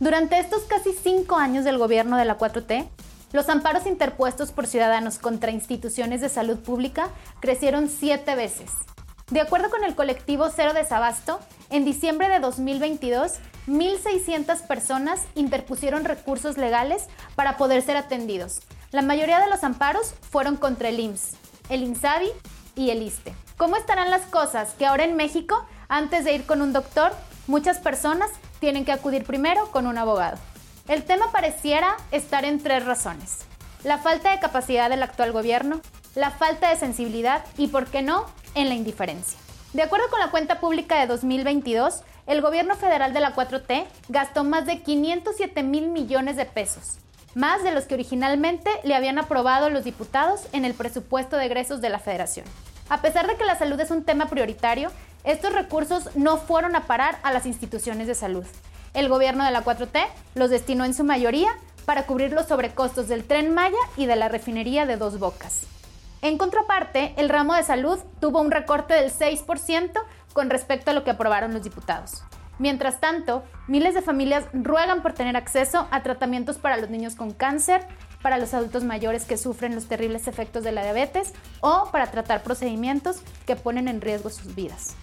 Durante estos casi cinco años del gobierno de la 4T, los amparos interpuestos por ciudadanos contra instituciones de salud pública crecieron siete veces. De acuerdo con el colectivo Cero Desabasto, en diciembre de 2022, 1.600 personas interpusieron recursos legales para poder ser atendidos. La mayoría de los amparos fueron contra el IMSS, el INSABI y el ISTE. ¿Cómo estarán las cosas que ahora en México, antes de ir con un doctor, muchas personas tienen que acudir primero con un abogado? El tema pareciera estar en tres razones. La falta de capacidad del actual gobierno, la falta de sensibilidad y, por qué no, en la indiferencia. De acuerdo con la cuenta pública de 2022, el gobierno federal de la 4T gastó más de 507 mil millones de pesos, más de los que originalmente le habían aprobado los diputados en el presupuesto de egresos de la federación. A pesar de que la salud es un tema prioritario, estos recursos no fueron a parar a las instituciones de salud. El gobierno de la 4T los destinó en su mayoría para cubrir los sobrecostos del tren Maya y de la refinería de Dos Bocas. En contraparte, el ramo de salud tuvo un recorte del 6% con respecto a lo que aprobaron los diputados. Mientras tanto, miles de familias ruegan por tener acceso a tratamientos para los niños con cáncer, para los adultos mayores que sufren los terribles efectos de la diabetes o para tratar procedimientos que ponen en riesgo sus vidas.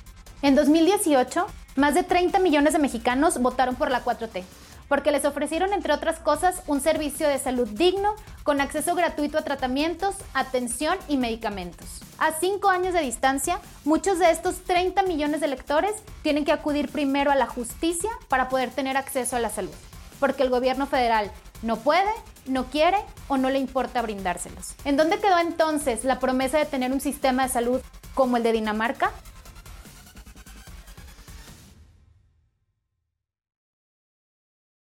En 2018, más de 30 millones de mexicanos votaron por la 4T, porque les ofrecieron, entre otras cosas, un servicio de salud digno, con acceso gratuito a tratamientos, atención y medicamentos. A cinco años de distancia, muchos de estos 30 millones de electores tienen que acudir primero a la justicia para poder tener acceso a la salud, porque el gobierno federal no puede, no quiere o no le importa brindárselos. ¿En dónde quedó entonces la promesa de tener un sistema de salud como el de Dinamarca?